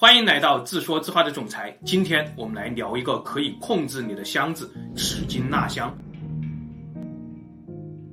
欢迎来到自说自话的总裁。今天我们来聊一个可以控制你的箱子——史金纳箱。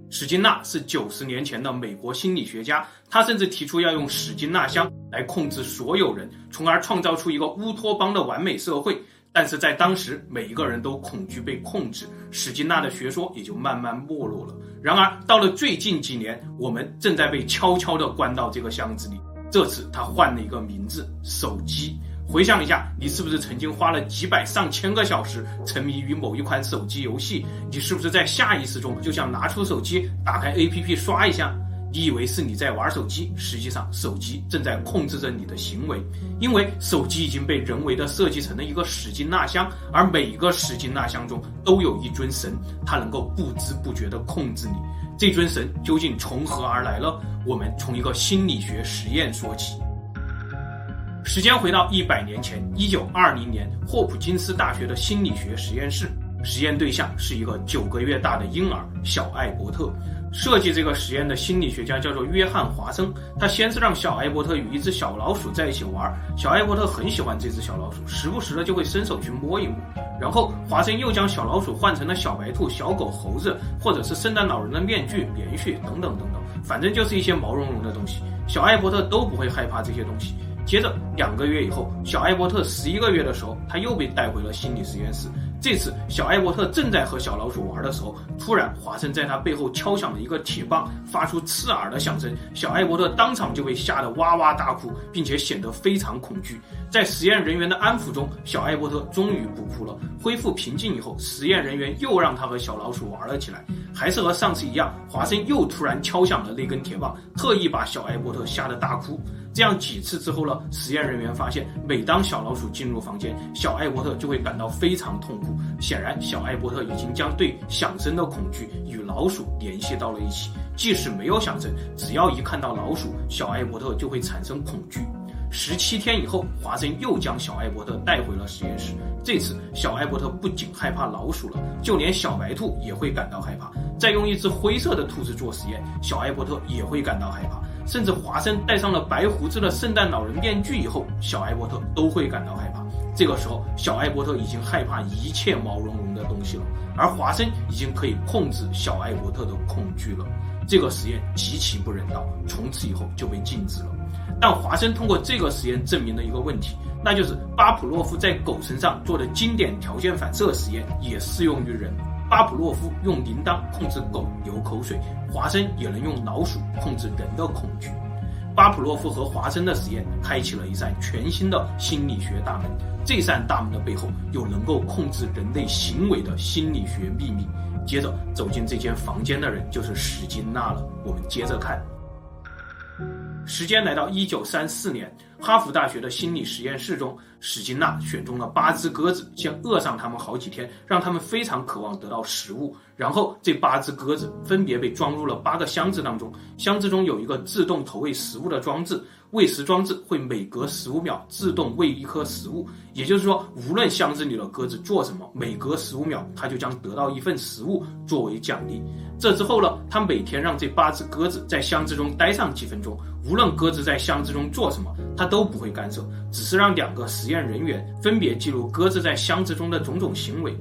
史金纳是九十年前的美国心理学家，他甚至提出要用史金纳箱来控制所有人，从而创造出一个乌托邦的完美社会。但是在当时，每一个人都恐惧被控制，史金纳的学说也就慢慢没落了。然而，到了最近几年，我们正在被悄悄地关到这个箱子里。这次他换了一个名字——手机。回想一下，你是不是曾经花了几百上千个小时沉迷于某一款手机游戏？你是不是在下意识中就想拿出手机，打开 APP 刷一下？你以为是你在玩手机，实际上手机正在控制着你的行为，因为手机已经被人为的设计成了一个史金纳箱，而每一个史金纳箱中都有一尊神，它能够不知不觉地控制你。这尊神究竟从何而来呢？我们从一个心理学实验说起。时间回到一百年前，一九二零年，霍普金斯大学的心理学实验室，实验对象是一个九个月大的婴儿小艾伯特。设计这个实验的心理学家叫做约翰华生。他先是让小艾伯特与一只小老鼠在一起玩，小艾伯特很喜欢这只小老鼠，时不时的就会伸手去摸一摸。然后华生又将小老鼠换成了小白兔、小狗、猴子，或者是圣诞老人的面具、棉絮等等等等，反正就是一些毛茸茸的东西。小艾伯特都不会害怕这些东西。接着两个月以后，小艾伯特十一个月的时候，他又被带回了心理实验室。这次，小艾伯特正在和小老鼠玩的时候，突然华生在他背后敲响了一个铁棒，发出刺耳的响声。小艾伯特当场就被吓得哇哇大哭，并且显得非常恐惧。在实验人员的安抚中，小艾伯特终于不哭了。恢复平静以后，实验人员又让他和小老鼠玩了起来，还是和上次一样，华生又突然敲响了那根铁棒，特意把小艾伯特吓得大哭。这样几次之后呢，实验人员发现，每当小老鼠进入房间，小艾伯特就会感到非常痛苦。显然，小艾伯特已经将对响声的恐惧与老鼠联系到了一起。即使没有响声，只要一看到老鼠，小艾伯特就会产生恐惧。十七天以后，华生又将小艾伯特带回了实验室。这次，小艾伯特不仅害怕老鼠了，就连小白兔也会感到害怕。再用一只灰色的兔子做实验，小艾伯特也会感到害怕。甚至华生戴上了白胡子的圣诞老人面具以后，小艾伯特都会感到害怕。这个时候，小艾伯特已经害怕一切毛茸茸的东西了，而华生已经可以控制小艾伯特的恐惧了。这个实验极其不人道，从此以后就被禁止了。但华生通过这个实验证明了一个问题，那就是巴甫洛夫在狗身上做的经典条件反射实验也适用于人。巴甫洛夫用铃铛控制狗流口水，华生也能用老鼠控制人的恐惧。巴甫洛夫和华生的实验开启了一扇全新的心理学大门，这扇大门的背后有能够控制人类行为的心理学秘密。接着走进这间房间的人就是史金纳了。我们接着看。时间来到一九三四年，哈佛大学的心理实验室中，史金纳选中了八只鸽子，先饿上它们好几天，让它们非常渴望得到食物。然后这八只鸽子分别被装入了八个箱子当中，箱子中有一个自动投喂食物的装置，喂食装置会每隔十五秒自动喂一颗食物。也就是说，无论箱子里的鸽子做什么，每隔十五秒它就将得到一份食物作为奖励。这之后呢，他每天让这八只鸽子在箱子中待上几分钟，无论鸽子在箱子中做什么，他都不会干涉，只是让两个实验人员分别记录鸽子在箱子中的种种行为。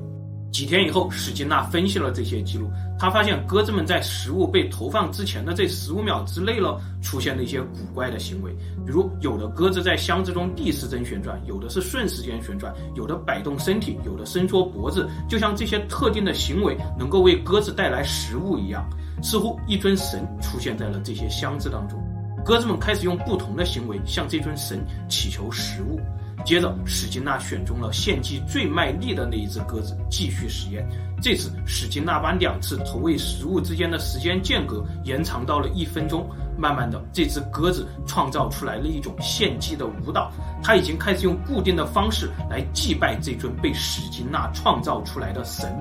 几天以后，史金纳分析了这些记录，他发现鸽子们在食物被投放之前的这十五秒之内呢，出现了一些古怪的行为，比如有的鸽子在箱子中逆时针旋转，有的是顺时针旋转，有的摆动身体，有的伸缩脖子，就像这些特定的行为能够为鸽子带来食物一样。似乎一尊神出现在了这些箱子当中，鸽子们开始用不同的行为向这尊神祈求食物。接着，史金纳选中了献祭最卖力的那一只鸽子，继续实验。这次，史金纳把两次投喂食物之间的时间间隔延长到了一分钟。慢慢的，这只鸽子创造出来了一种献祭的舞蹈。它已经开始用固定的方式来祭拜这尊被史金纳创造出来的神。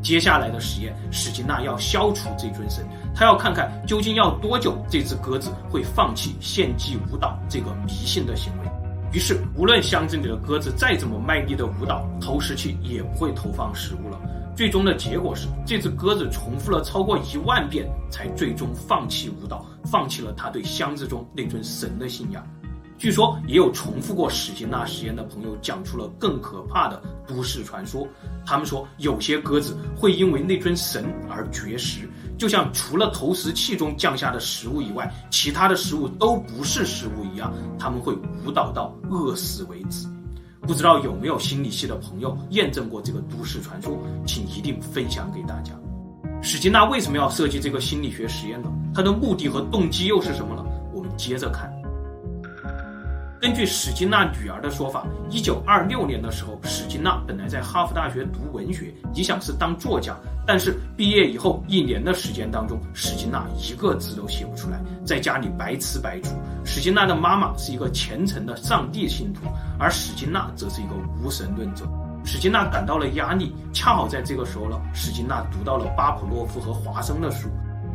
接下来的实验，史金纳要消除这尊神，他要看看究竟要多久，这只鸽子会放弃献祭舞蹈这个迷信的行为。于是，无论箱子里的鸽子再怎么卖力的舞蹈，投食器也不会投放食物了。最终的结果是，这只鸽子重复了超过一万遍，才最终放弃舞蹈，放弃了他对箱子中那尊神的信仰。据说也有重复过史金纳实验的朋友讲出了更可怕的都市传说。他们说，有些鸽子会因为那尊神而绝食，就像除了投食器中降下的食物以外，其他的食物都不是食物一样，他们会舞蹈到饿死为止。不知道有没有心理系的朋友验证过这个都市传说，请一定分享给大家。史金纳为什么要设计这个心理学实验呢？他的目的和动机又是什么呢？我们接着看。根据史金娜女儿的说法，一九二六年的时候，史金娜本来在哈佛大学读文学，理想是当作家。但是毕业以后一年的时间当中，史金娜一个字都写不出来，在家里白吃白住。史金娜的妈妈是一个虔诚的上帝信徒，而史金娜则是一个无神论者。史金娜感到了压力，恰好在这个时候呢，史金娜读到了巴甫洛夫和华生的书。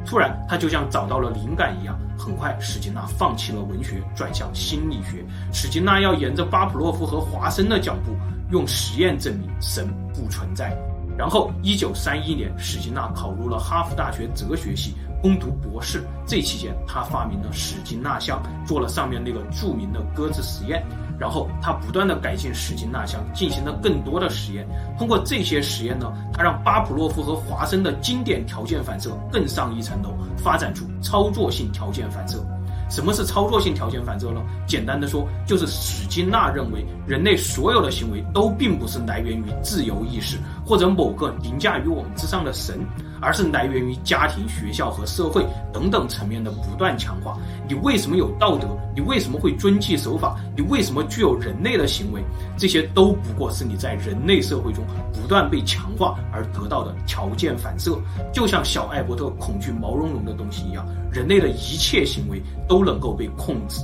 突然，他就像找到了灵感一样，很快，史金纳放弃了文学，转向心理学。史金纳要沿着巴甫洛夫和华生的脚步，用实验证明神不存在。然后，一九三一年，史金纳考入了哈佛大学哲学系，攻读博士。这期间，他发明了史金纳箱，做了上面那个著名的鸽子实验。然后他不断的改进史金纳箱，进行了更多的实验。通过这些实验呢，他让巴甫洛夫和华生的经典条件反射更上一层楼，发展出操作性条件反射。什么是操作性条件反射呢？简单的说，就是史金纳认为人类所有的行为都并不是来源于自由意识或者某个凌驾于我们之上的神。而是来源于家庭、学校和社会等等层面的不断强化。你为什么有道德？你为什么会遵纪守法？你为什么具有人类的行为？这些都不过是你在人类社会中不断被强化而得到的条件反射。就像小艾伯特恐惧毛茸茸的东西一样，人类的一切行为都能够被控制。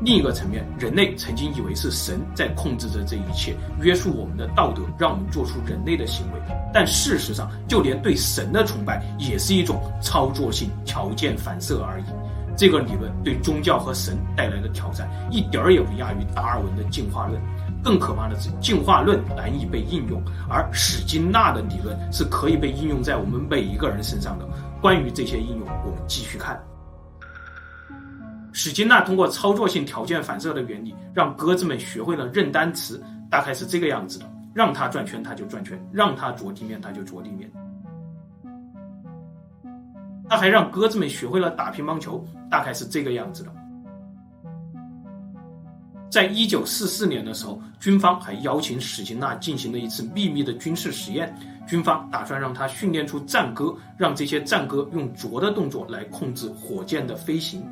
另一个层面，人类曾经以为是神在控制着这一切，约束我们的道德，让我们做出人类的行为。但事实上，就连对神的崇拜也是一种操作性条件反射而已。这个理论对宗教和神带来的挑战，一点儿也不亚于达尔文的进化论。更可怕的是，进化论难以被应用，而史金纳的理论是可以被应用在我们每一个人身上的。关于这些应用，我们继续看。史金纳通过操作性条件反射的原理，让鸽子们学会了认单词，大概是这个样子的：让它转圈，它就转圈；让它着地面，它就着地面。他还让鸽子们学会了打乒乓球，大概是这个样子的。在一九四四年的时候，军方还邀请史金纳进行了一次秘密的军事实验，军方打算让他训练出战鸽，让这些战鸽用啄的动作来控制火箭的飞行。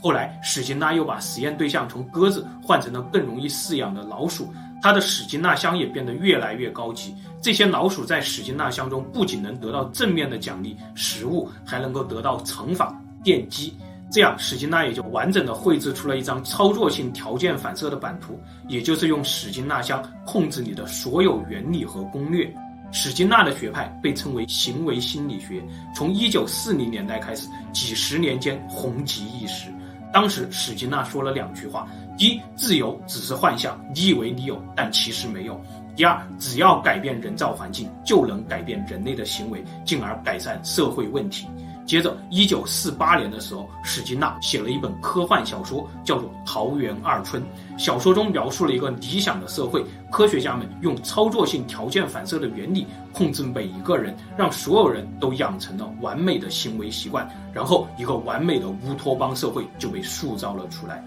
后来，史金纳又把实验对象从鸽子换成了更容易饲养的老鼠，他的史金纳箱也变得越来越高级。这些老鼠在史金纳箱中不仅能得到正面的奖励食物，还能够得到惩罚电击。这样，史金纳也就完整的绘制出了一张操作性条件反射的版图，也就是用史金纳箱控制你的所有原理和攻略。史金纳的学派被称为行为心理学，从一九四零年代开始，几十年间红极一时。当时史金纳说了两句话：一，自由只是幻象，你以为你有，但其实没有；第二，只要改变人造环境，就能改变人类的行为，进而改善社会问题。接着，一九四八年的时候，史金纳写了一本科幻小说，叫做《桃园二春》。小说中描述了一个理想的社会，科学家们用操作性条件反射的原理控制每一个人，让所有人都养成了完美的行为习惯，然后一个完美的乌托邦社会就被塑造了出来。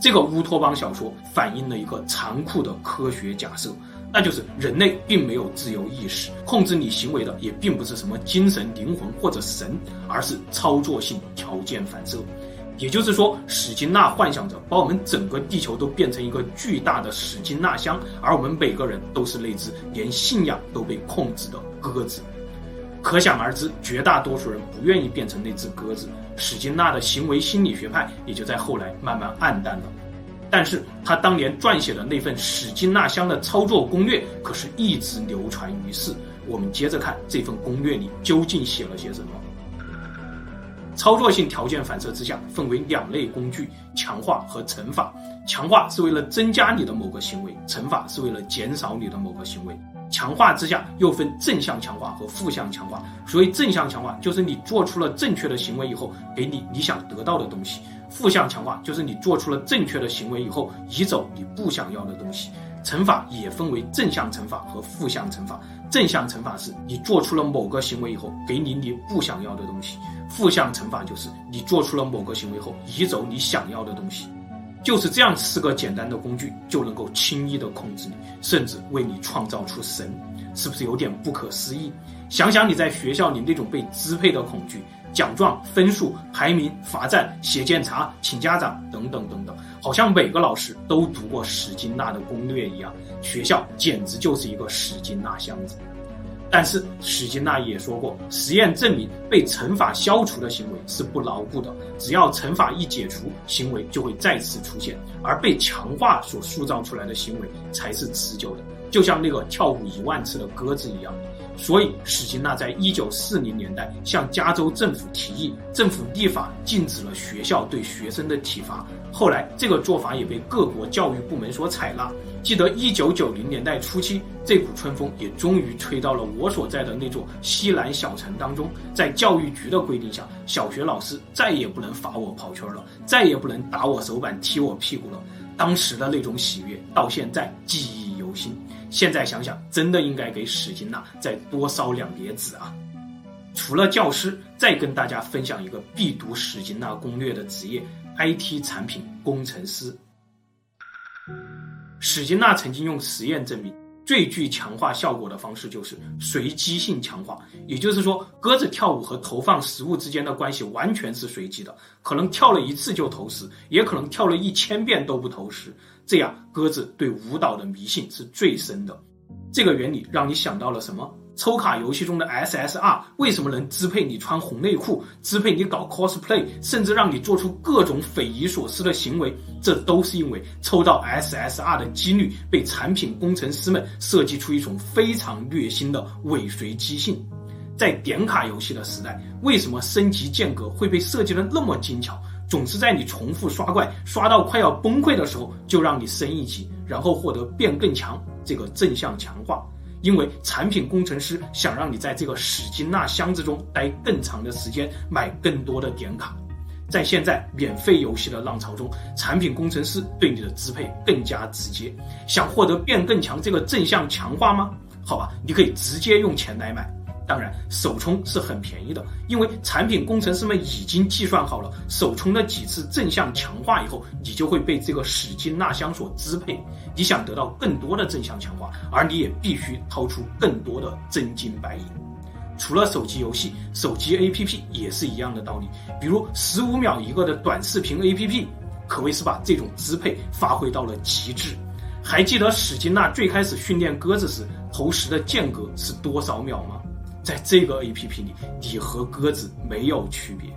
这个乌托邦小说反映了一个残酷的科学假设。那就是人类并没有自由意识，控制你行为的也并不是什么精神灵魂或者神，而是操作性条件反射。也就是说，史金纳幻想着把我们整个地球都变成一个巨大的史金纳箱，而我们每个人都是那只连信仰都被控制的鸽子。可想而知，绝大多数人不愿意变成那只鸽子。史金纳的行为心理学派也就在后来慢慢黯淡了。但是他当年撰写的那份史金纳箱的操作攻略，可是一直流传于世。我们接着看这份攻略里究竟写了些什么。操作性条件反射之下，分为两类工具：强化和惩罚。强化是为了增加你的某个行为，惩罚是为了减少你的某个行为。强化之下又分正向强化和负向强化。所谓正向强化，就是你做出了正确的行为以后，给你你想得到的东西。负向强化就是你做出了正确的行为以后，移走你不想要的东西。惩罚也分为正向惩罚和负向惩罚。正向惩罚是你做出了某个行为以后，给你你不想要的东西；负向惩罚就是你做出了某个行为后，移走你想要的东西。就是这样四个简单的工具，就能够轻易的控制你，甚至为你创造出神，是不是有点不可思议？想想你在学校里那种被支配的恐惧。奖状、分数、排名、罚站、写检查、请家长等等等等，好像每个老师都读过史金纳的攻略一样。学校简直就是一个史金纳箱子。但是史金纳也说过，实验证明被惩罚消除的行为是不牢固的，只要惩罚一解除，行为就会再次出现，而被强化所塑造出来的行为才是持久的，就像那个跳舞一万次的鸽子一样。所以，史金纳在一九四零年代向加州政府提议，政府立法禁止了学校对学生的体罚。后来，这个做法也被各国教育部门所采纳。记得一九九零年代初期，这股春风也终于吹到了我所在的那座西南小城当中。在教育局的规定下，小学老师再也不能罚我跑圈了，再也不能打我手板、踢我屁股了。当时的那种喜悦，到现在记忆犹新。现在想想，真的应该给史金纳再多烧两叠纸啊！除了教师，再跟大家分享一个必读史金纳攻略的职业 ——IT 产品工程师。史金纳曾经用实验证明，最具强化效果的方式就是随机性强化，也就是说，鸽子跳舞和投放食物之间的关系完全是随机的，可能跳了一次就投食，也可能跳了一千遍都不投食。这样，鸽子对舞蹈的迷信是最深的。这个原理让你想到了什么？抽卡游戏中的 SSR 为什么能支配你穿红内裤，支配你搞 cosplay，甚至让你做出各种匪夷所思的行为？这都是因为抽到 SSR 的几率被产品工程师们设计出一种非常虐心的尾随机性。在点卡游戏的时代，为什么升级间隔会被设计得那么精巧？总是在你重复刷怪，刷到快要崩溃的时候，就让你升一级，然后获得变更强这个正向强化。因为产品工程师想让你在这个史金纳箱子中待更长的时间，买更多的点卡。在现在免费游戏的浪潮中，产品工程师对你的支配更加直接。想获得变更强这个正向强化吗？好吧，你可以直接用钱来买。当然，首充是很便宜的，因为产品工程师们已经计算好了，首充的几次正向强化以后，你就会被这个史金纳箱所支配。你想得到更多的正向强化，而你也必须掏出更多的真金白银。除了手机游戏，手机 APP 也是一样的道理。比如十五秒一个的短视频 APP，可谓是把这种支配发挥到了极致。还记得史金纳最开始训练鸽子时投食的间隔是多少秒吗？在这个 APP 里，你和鸽子没有区别。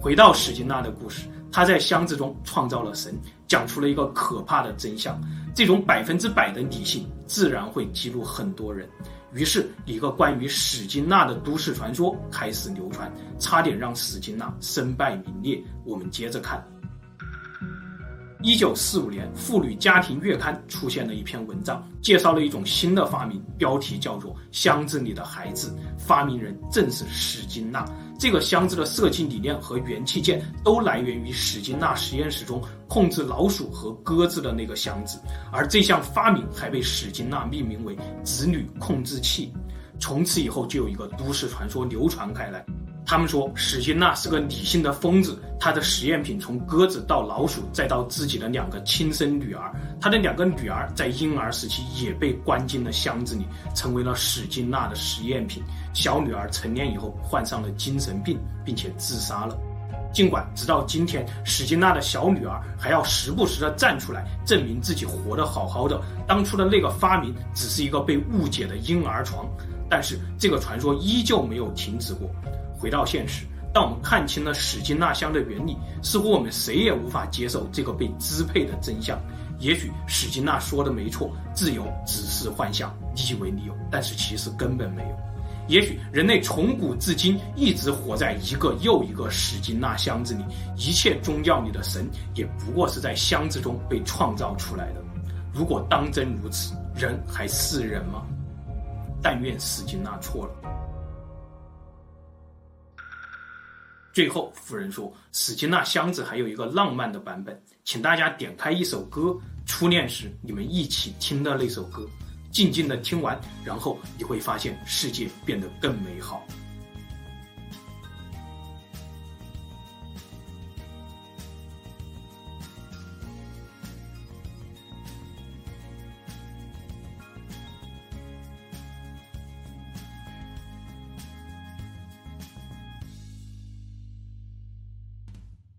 回到史金纳的故事，他在箱子中创造了神，讲出了一个可怕的真相。这种百分之百的理性，自然会激怒很多人。于是，一个关于史金纳的都市传说开始流传，差点让史金纳身败名裂。我们接着看。一九四五年，《妇女家庭月刊》出现了一篇文章，介绍了一种新的发明，标题叫做“箱子里的孩子”。发明人正是史金纳。这个箱子的设计理念和元器件都来源于史金纳实验室中控制老鼠和鸽子的那个箱子，而这项发明还被史金纳命名为“子女控制器”。从此以后，就有一个都市传说流传开来。他们说史金纳是个理性的疯子，他的实验品从鸽子到老鼠，再到自己的两个亲生女儿，他的两个女儿在婴儿时期也被关进了箱子里，成为了史金纳的实验品。小女儿成年以后患上了精神病，并且自杀了。尽管直到今天，史金纳的小女儿还要时不时地站出来证明自己活得好好的，当初的那个发明只是一个被误解的婴儿床，但是这个传说依旧没有停止过。回到现实，当我们看清了史金纳箱的原理，似乎我们谁也无法接受这个被支配的真相。也许史金纳说的没错，自由只是幻象，你以为你有，但是其实根本没有。也许人类从古至今一直活在一个又一个史金纳箱子里，一切宗教里的神也不过是在箱子中被创造出来的。如果当真如此，人还是人吗？但愿史金纳错了。最后，夫人说，史金纳箱子还有一个浪漫的版本，请大家点开一首歌，初恋时你们一起听的那首歌，静静的听完，然后你会发现世界变得更美好。